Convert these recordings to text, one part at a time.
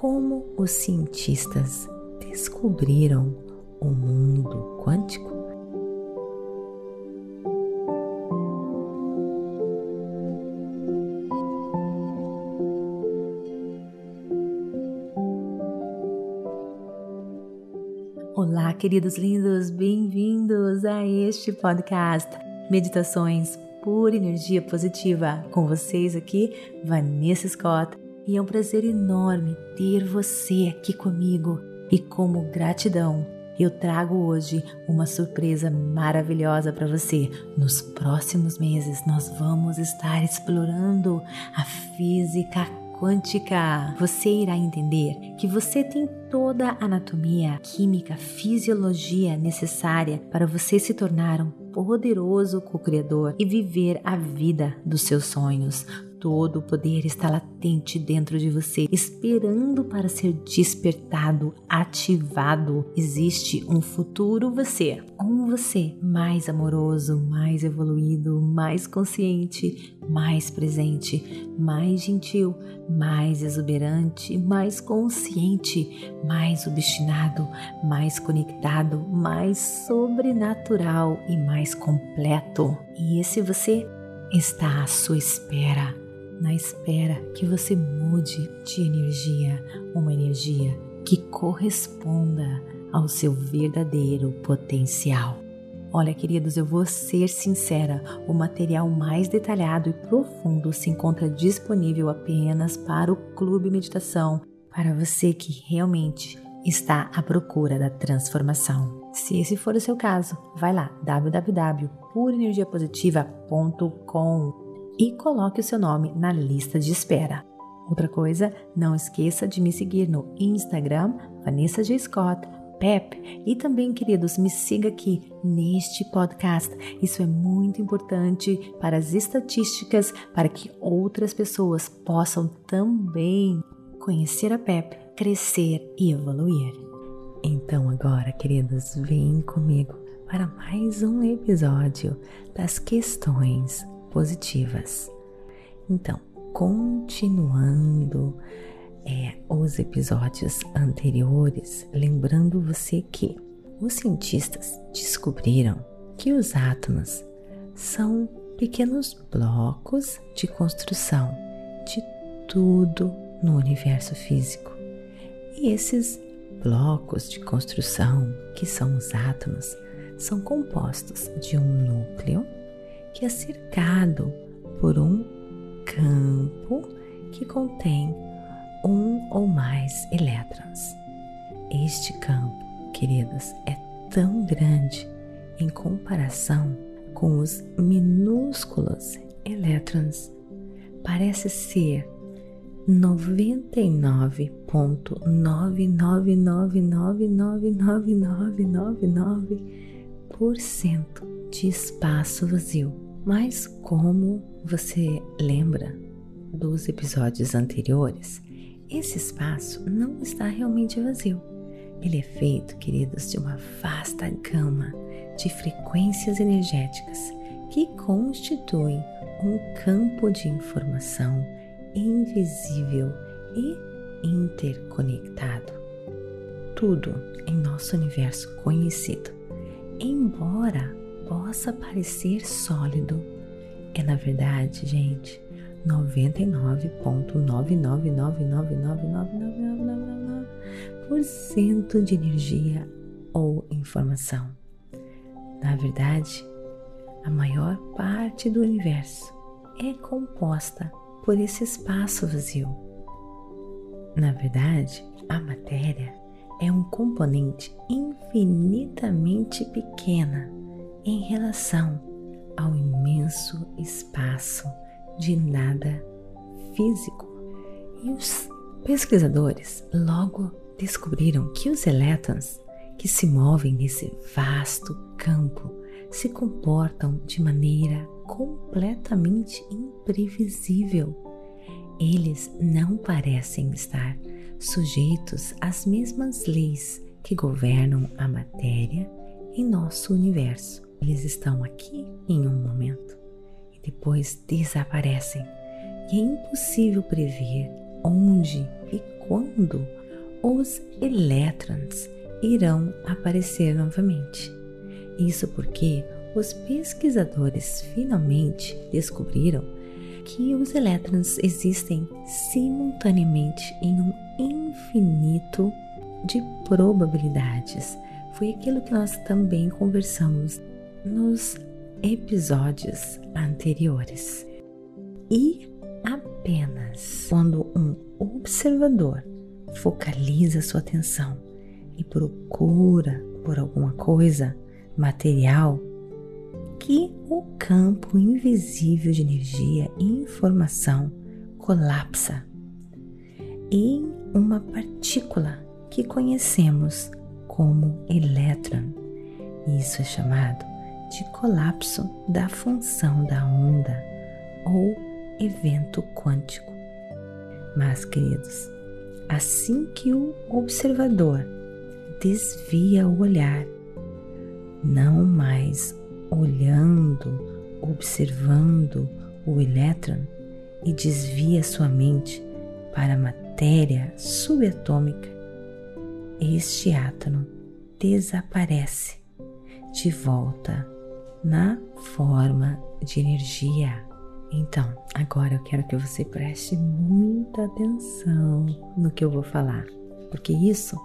como os cientistas descobriram o mundo quântico? Olá, queridos lindos, bem-vindos a este podcast Meditações por Energia Positiva. Com vocês aqui, Vanessa Scott, e é um prazer enorme ter você aqui comigo. E como gratidão, eu trago hoje uma surpresa maravilhosa para você. Nos próximos meses, nós vamos estar explorando a física quântica. Você irá entender que você tem toda a anatomia, química, fisiologia necessária para você se tornar um poderoso co-criador e viver a vida dos seus sonhos todo o poder está latente dentro de você, esperando para ser despertado, ativado. Existe um futuro você, um você mais amoroso, mais evoluído, mais consciente, mais presente, mais gentil, mais exuberante, mais consciente, mais obstinado, mais conectado, mais sobrenatural e mais completo. E esse você está à sua espera na espera que você mude de energia, uma energia que corresponda ao seu verdadeiro potencial. Olha, queridos, eu vou ser sincera: o material mais detalhado e profundo se encontra disponível apenas para o Clube Meditação, para você que realmente está à procura da transformação. Se esse for o seu caso, vai lá www.purenergiapositiva.com e coloque o seu nome na lista de espera. Outra coisa, não esqueça de me seguir no Instagram, Vanessa G. Scott, Pep, e também, queridos, me siga aqui neste podcast. Isso é muito importante para as estatísticas, para que outras pessoas possam também conhecer a Pep, crescer e evoluir. Então, agora, queridos, vem comigo para mais um episódio das questões positivas. Então, continuando é, os episódios anteriores, lembrando você que os cientistas descobriram que os átomos são pequenos blocos de construção de tudo no universo físico. E esses blocos de construção, que são os átomos, são compostos de um núcleo que é cercado por um campo que contém um ou mais elétrons. Este campo, queridos, é tão grande em comparação com os minúsculos elétrons. Parece ser 99,999999999% de espaço vazio. Mas como você lembra dos episódios anteriores, esse espaço não está realmente vazio. Ele é feito, queridos, de uma vasta gama de frequências energéticas que constituem um campo de informação invisível e interconectado. Tudo em nosso universo conhecido, embora possa parecer sólido, é na verdade, gente, 99,999999999% de energia ou informação. Na verdade, a maior parte do universo é composta por esse espaço vazio. Na verdade, a matéria é um componente infinitamente pequena em relação ao imenso espaço de nada físico. E os pesquisadores logo descobriram que os elétrons que se movem nesse vasto campo se comportam de maneira completamente imprevisível. Eles não parecem estar sujeitos às mesmas leis que governam a matéria em nosso universo. Eles estão aqui em um momento e depois desaparecem. E é impossível prever onde e quando os elétrons irão aparecer novamente. Isso porque os pesquisadores finalmente descobriram que os elétrons existem simultaneamente em um infinito de probabilidades. Foi aquilo que nós também conversamos nos episódios anteriores. E apenas quando um observador focaliza sua atenção e procura por alguma coisa material, que o campo invisível de energia e informação colapsa em uma partícula que conhecemos como elétron. Isso é chamado de colapso da função da onda ou evento quântico. Mas, queridos, assim que o observador desvia o olhar, não mais olhando, observando o elétron e desvia sua mente para a matéria subatômica, este átomo desaparece de volta na forma de energia. Então, agora eu quero que você preste muita atenção no que eu vou falar, porque isso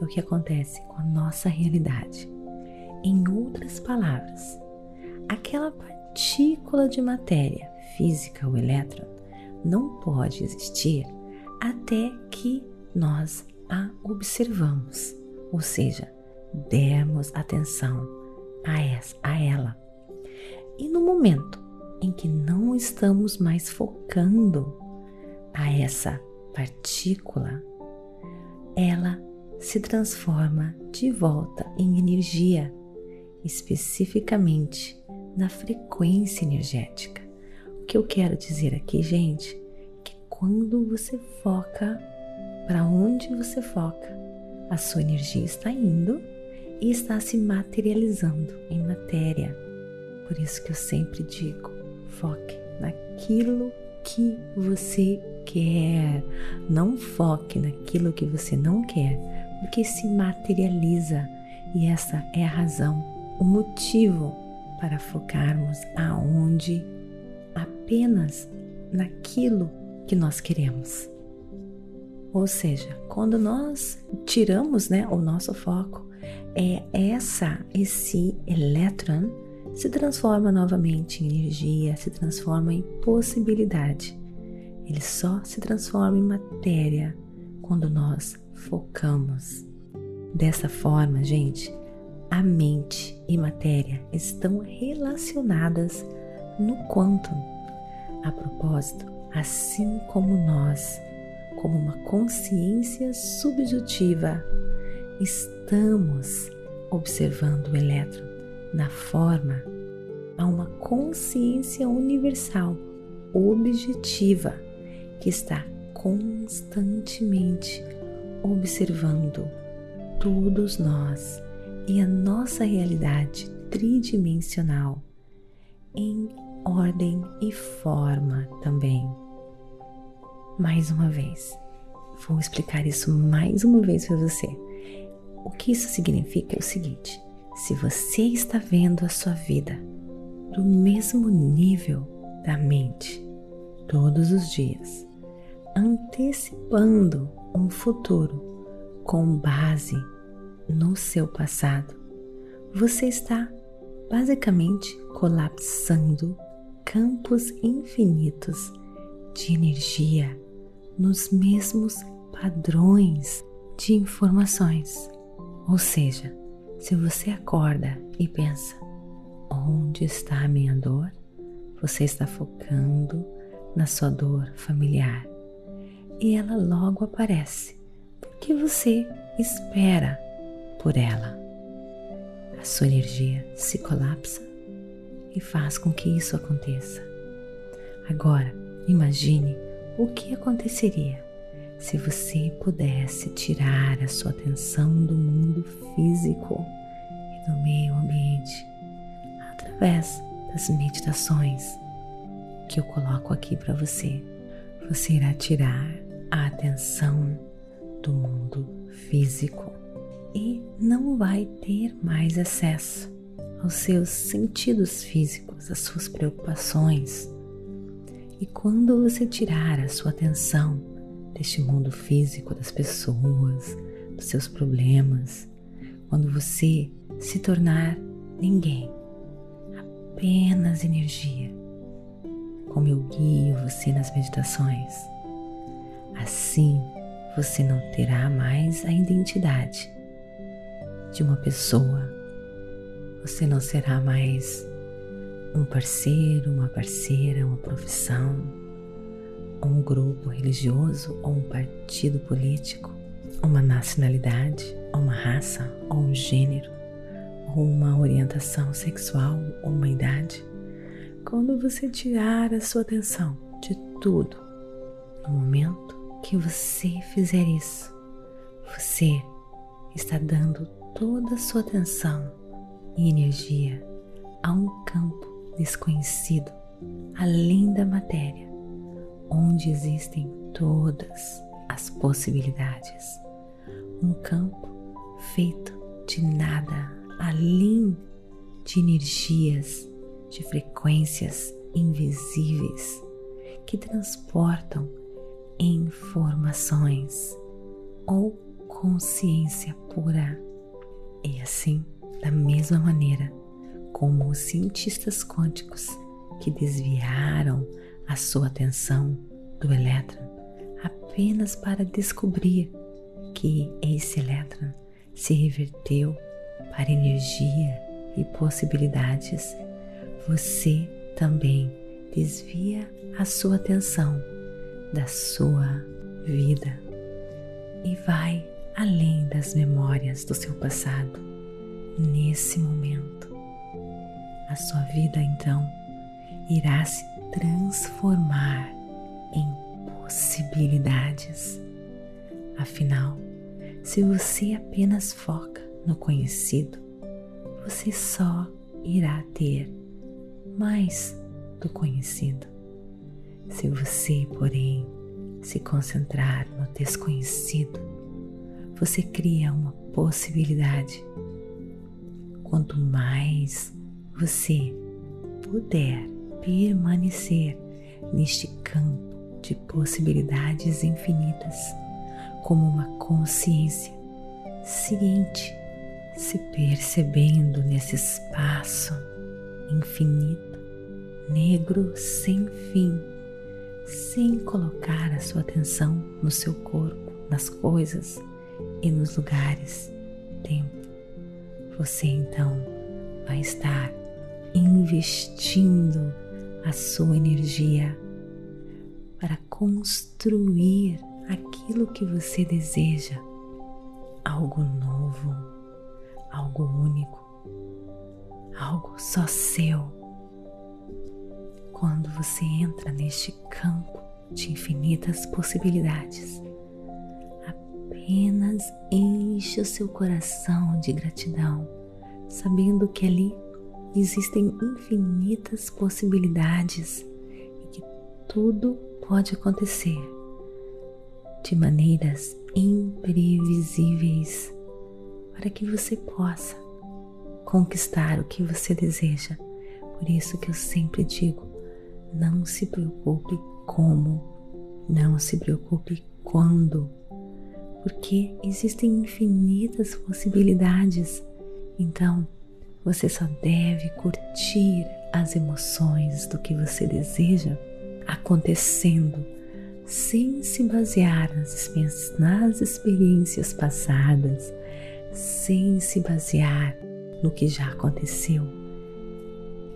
é o que acontece com a nossa realidade. Em outras palavras, aquela partícula de matéria física, o elétron, não pode existir até que nós a observamos, ou seja, dermos atenção a, a ela. E no momento em que não estamos mais focando a essa partícula, ela se transforma de volta em energia, especificamente na frequência energética. O que eu quero dizer aqui, gente, que quando você foca para onde você foca, a sua energia está indo e está se materializando em matéria. Por isso que eu sempre digo: foque naquilo que você quer, não foque naquilo que você não quer, porque se materializa. E essa é a razão, o motivo para focarmos aonde? Apenas naquilo que nós queremos. Ou seja, quando nós tiramos, né, o nosso foco, é essa esse elétron se transforma novamente em energia, se transforma em possibilidade. Ele só se transforma em matéria quando nós focamos. Dessa forma, gente, a mente e matéria estão relacionadas no quantum. A propósito, assim como nós, como uma consciência subjetiva, estamos observando o elétron na forma a uma consciência universal, objetiva, que está constantemente observando todos nós e a nossa realidade tridimensional em ordem e forma também. Mais uma vez, vou explicar isso mais uma vez para você. O que isso significa é o seguinte: se você está vendo a sua vida do mesmo nível da mente todos os dias, antecipando um futuro com base no seu passado, você está basicamente colapsando campos infinitos de energia nos mesmos padrões de informações. Ou seja, se você acorda e pensa: onde está a minha dor? Você está focando na sua dor familiar e ela logo aparece porque você espera por ela. A sua energia se colapsa e faz com que isso aconteça. Agora, imagine o que aconteceria se você pudesse tirar a sua atenção do mundo físico e do meio ambiente através das meditações que eu coloco aqui para você. Você irá tirar a atenção do mundo físico e não vai ter mais acesso aos seus sentidos físicos, às suas preocupações. E quando você tirar a sua atenção deste mundo físico, das pessoas, dos seus problemas, quando você se tornar ninguém, apenas energia, como eu guio você nas meditações, assim você não terá mais a identidade de uma pessoa. Você não será mais um parceiro, uma parceira, uma profissão, um grupo religioso ou um partido político, uma nacionalidade, uma raça, ou um gênero, ou uma orientação sexual ou uma idade. Quando você tirar a sua atenção de tudo, no momento que você fizer isso, você está dando toda a sua atenção e energia a um campo desconhecido além da matéria, onde existem todas as possibilidades. Um campo feito de nada além de energias, de frequências invisíveis que transportam informações ou consciência pura. E assim, da mesma maneira como os cientistas quânticos que desviaram a sua atenção do elétron apenas para descobrir que esse elétron se reverteu para energia e possibilidades, você também desvia a sua atenção da sua vida e vai além das memórias do seu passado nesse momento. A sua vida então irá se transformar em possibilidades. Afinal, se você apenas foca no conhecido, você só irá ter mais do conhecido. Se você, porém, se concentrar no desconhecido, você cria uma possibilidade. Quanto mais você puder permanecer neste campo de possibilidades infinitas, como uma consciência ciente, se percebendo nesse espaço infinito, negro sem fim sem colocar a sua atenção no seu corpo, nas coisas e nos lugares, tempo. Você então vai estar investindo a sua energia para construir aquilo que você deseja, algo novo, algo único, algo só seu. Quando você entra neste campo de infinitas possibilidades, apenas enche o seu coração de gratidão, sabendo que ali existem infinitas possibilidades e que tudo pode acontecer de maneiras imprevisíveis para que você possa conquistar o que você deseja. Por isso que eu sempre digo, não se preocupe como, não se preocupe quando, porque existem infinitas possibilidades. Então, você só deve curtir as emoções do que você deseja acontecendo, sem se basear nas, experiências passadas, sem se basear no que já aconteceu,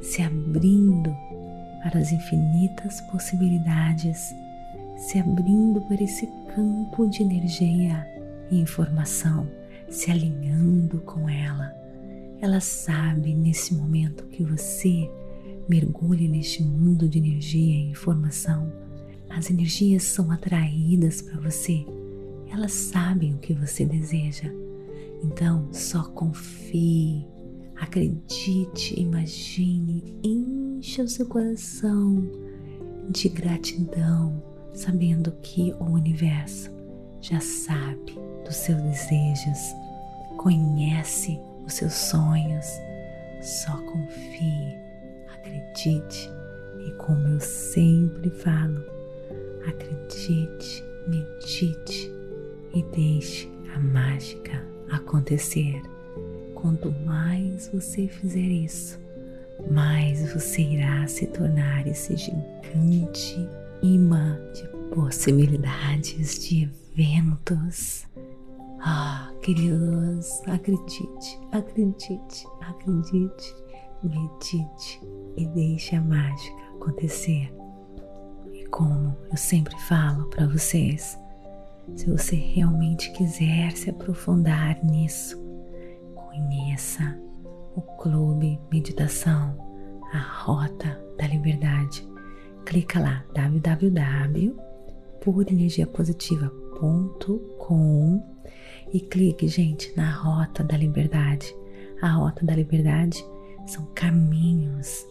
se abrindo para as infinitas possibilidades, se abrindo para esse campo de energia e informação, se alinhando com ela. Ela sabe nesse momento que você mergulha neste mundo de energia e informação. As energias são atraídas para você. Elas sabem o que você deseja. Então, só confie, acredite, imagine, encha o seu coração de gratidão, sabendo que o universo já sabe dos seus desejos, conhece os seus sonhos. Só confie, acredite e, como eu sempre falo, acredite, medite e deixe a mágica acontecer. Quanto mais você fizer isso, mais você irá se tornar esse gigante imã de possibilidades, de eventos. Ah, queridos, acredite, acredite, acredite, medite e deixe a mágica acontecer. E como eu sempre falo para vocês, se você realmente quiser se aprofundar nisso, conheça o Clube Meditação, a Rota da Liberdade. Clica lá www.purenergiapositiva.com e clique, gente, na Rota da Liberdade. A Rota da Liberdade são caminhos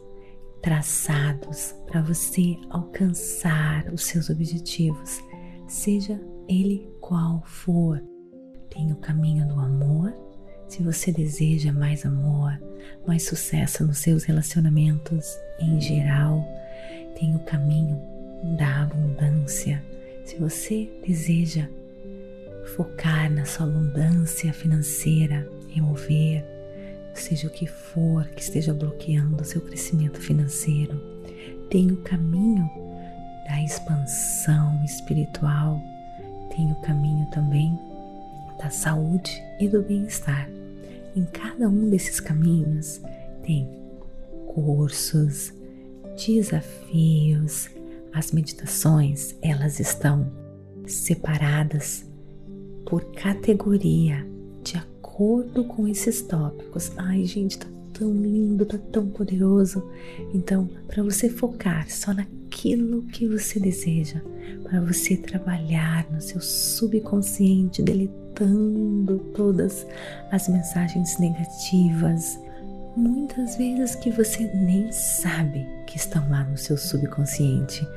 traçados para você alcançar os seus objetivos, seja ele qual for. Tem o caminho do amor, se você deseja mais amor, mais sucesso nos seus relacionamentos em geral, tem o caminho da abundância. Se você deseja focar na sua abundância financeira, remover, seja o que for que esteja bloqueando o seu crescimento financeiro, tem o caminho da expansão espiritual, tem o caminho também da saúde e do bem-estar. Em cada um desses caminhos tem cursos, desafios, as meditações, elas estão separadas por categoria, de acordo com esses tópicos. Ai, gente, tá tão lindo, tá tão poderoso. Então, para você focar só naquilo que você deseja, para você trabalhar no seu subconsciente, deletando todas as mensagens negativas, muitas vezes que você nem sabe que estão lá no seu subconsciente.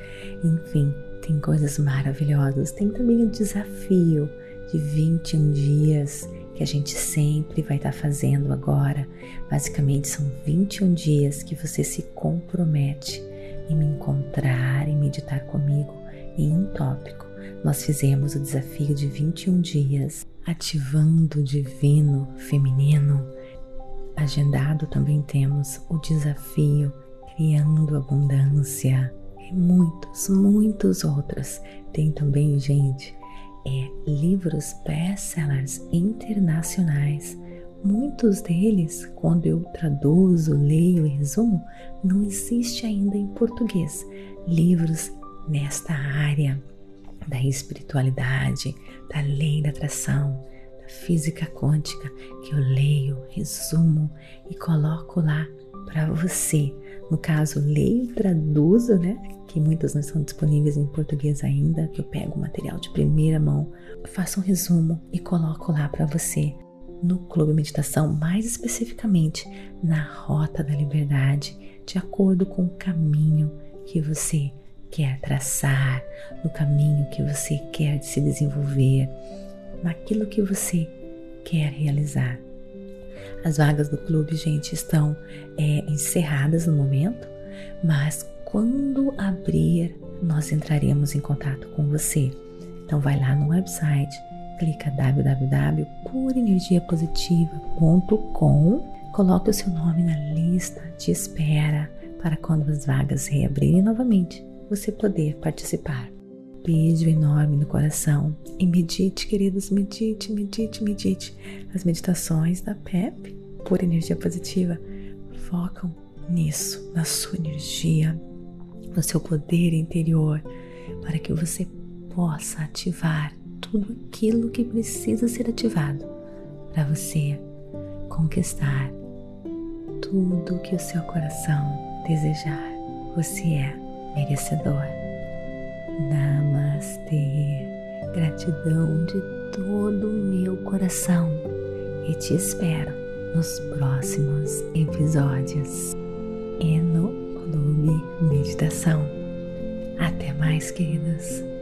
Enfim, tem coisas maravilhosas. Tem também o desafio de 21 dias que a gente sempre vai estar fazendo agora. Basicamente, são 21 dias que você se compromete em me encontrar e meditar comigo em um tópico. Nós fizemos o desafio de 21 dias, ativando o divino feminino. Agendado também temos o desafio criando abundância e muitos, muitos outros. Tem também, gente, é livros best-sellers internacionais. Muitos deles, quando eu traduzo, leio e resumo, não existe ainda em português. Livros nesta área da espiritualidade, da lei da atração, da física quântica, que eu leio, resumo e coloco lá para você. No caso, leio e traduzo, né? Que muitas não estão disponíveis em português ainda, que eu pego o material de primeira mão, faço um resumo e coloco lá para você no Clube Meditação, mais especificamente na Rota da Liberdade, de acordo com o caminho que você quer traçar, no caminho que você quer se desenvolver, naquilo que você quer realizar. As vagas do clube, gente, estão é, encerradas no momento, mas quando abrir, nós entraremos em contato com você. Então vai lá no website, clica www.purenergiapositiva.com, coloque o seu nome na lista de espera para quando as vagas reabrirem novamente, você poder participar beijo enorme no coração e medite, queridos, medite, medite, medite. As meditações da PEP, por energia positiva, focam nisso, na sua energia, no seu poder interior, para que você possa ativar tudo aquilo que precisa ser ativado para você conquistar tudo que o seu coração desejar. Você é merecedor. Namastê. Gratidão de todo o meu coração e te espero nos próximos episódios e no Clube Meditação. Até mais, queridos.